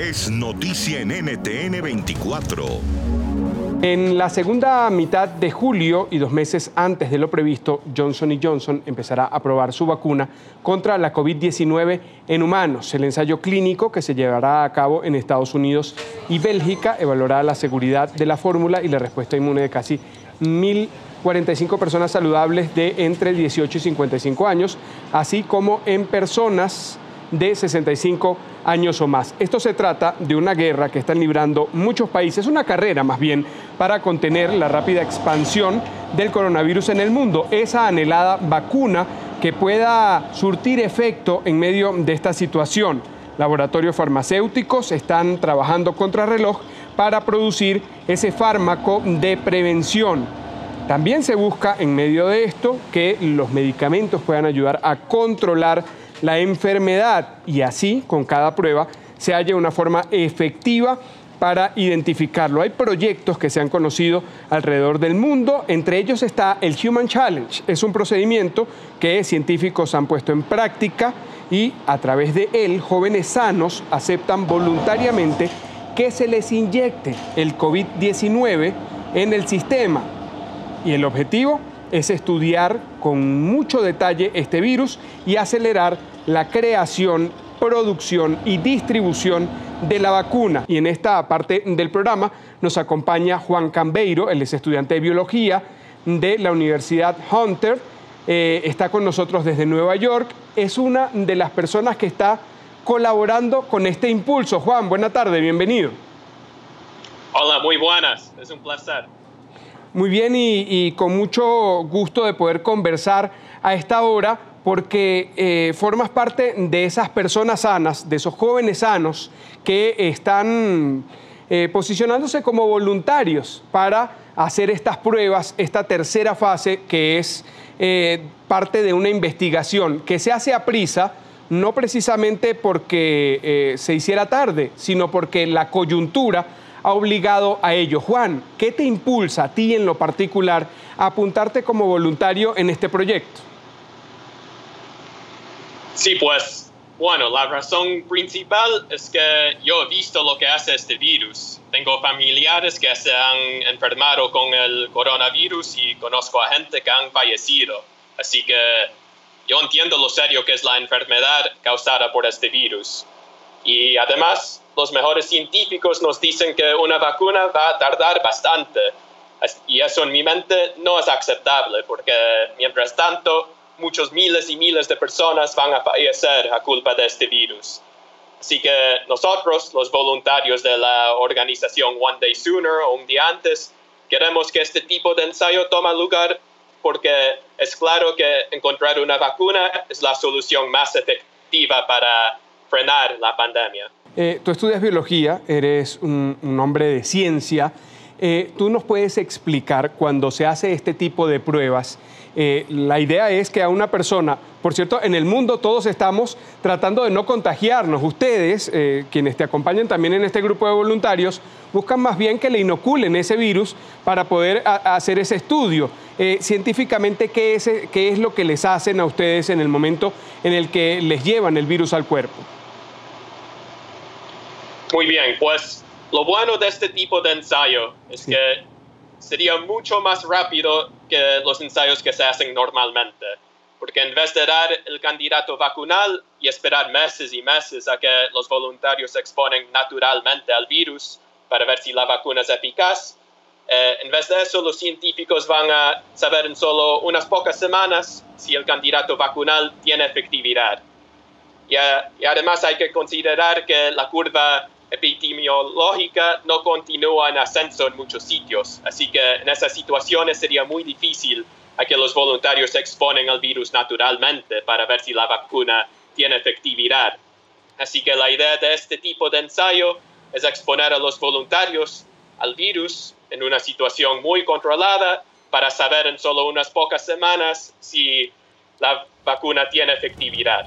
es noticia en NTN 24. En la segunda mitad de julio y dos meses antes de lo previsto, Johnson Johnson empezará a probar su vacuna contra la COVID-19 en humanos. El ensayo clínico que se llevará a cabo en Estados Unidos y Bélgica evaluará la seguridad de la fórmula y la respuesta inmune de casi 1.045 personas saludables de entre 18 y 55 años, así como en personas de 65 años o más. Esto se trata de una guerra que están librando muchos países, una carrera más bien para contener la rápida expansión del coronavirus en el mundo, esa anhelada vacuna que pueda surtir efecto en medio de esta situación. Laboratorios farmacéuticos están trabajando contra reloj para producir ese fármaco de prevención. También se busca en medio de esto que los medicamentos puedan ayudar a controlar la enfermedad y así, con cada prueba, se halla una forma efectiva para identificarlo. Hay proyectos que se han conocido alrededor del mundo, entre ellos está el Human Challenge. Es un procedimiento que científicos han puesto en práctica y a través de él jóvenes sanos aceptan voluntariamente que se les inyecte el COVID-19 en el sistema. Y el objetivo es estudiar con mucho detalle este virus y acelerar la creación, producción y distribución de la vacuna. Y en esta parte del programa nos acompaña Juan Cambeiro, él es estudiante de biología de la Universidad Hunter, eh, está con nosotros desde Nueva York, es una de las personas que está colaborando con este impulso. Juan, buena tarde, bienvenido. Hola, muy buenas, es un placer. Muy bien y, con mucho gusto de poder conversar a esta hora porque eh, formas parte de esas personas sanas, de esos jóvenes sanos que están eh, posicionándose como voluntarios para hacer estas pruebas, esta tercera fase que es eh, parte de una investigación que se hace a prisa, no precisamente porque se hiciera tarde, sino porque la coyuntura ha obligado a ello. Juan, ¿qué te impulsa a ti en lo particular a apuntarte como voluntario en este proyecto? Sí, pues, bueno, la razón principal es que yo he visto lo que hace este virus. Tengo familiares que se han enfermado con el coronavirus y conozco a gente que han fallecido. Así que yo entiendo lo serio que es la enfermedad causada por este virus. Y además, los mejores científicos nos dicen que una vacuna va a tardar bastante. Y eso en mi mente no es aceptable, porque mientras tanto, muchos miles y miles de personas van a fallecer a culpa de este virus. Así que nosotros, los voluntarios de la organización One Day Sooner o un día antes, queremos que este tipo de ensayo tome lugar porque es claro que encontrar una vacuna es la solución más efectiva para frenar la pandemia. Eh, tú estudias biología, eres un, hombre de ciencia. Eh, ¿Tú nos puedes explicar cuando se hace este tipo de pruebas? Eh, la idea es que a una persona, por cierto, en el mundo todos estamos tratando de no contagiarnos. Ustedes, quienes te acompañan también en este grupo de voluntarios, buscan más bien que le inoculen ese virus para poder hacer ese estudio. científicamente, ¿qué es, ¿qué es lo que les hacen a ustedes en el momento en el que les llevan el virus al cuerpo? Muy bien, pues lo bueno de este tipo de ensayo es que sería mucho más rápido que los ensayos que se hacen normalmente, porque en vez de dar el candidato vacunal y esperar meses y meses a que los voluntarios se exponen naturalmente al virus para ver si la vacuna es eficaz, eh, en vez de eso los científicos van a saber en solo unas pocas semanas si el candidato vacunal tiene efectividad. Y, eh, y además hay que considerar que la curva epidemiológica no continúa en ascenso en muchos sitios, así que en esas situaciones sería muy difícil que los voluntarios se exponen al virus naturalmente para ver si la vacuna tiene efectividad. Así que la idea de este tipo de ensayo es exponer a los voluntarios al virus en una situación muy controlada para saber en solo unas pocas semanas si la vacuna tiene efectividad.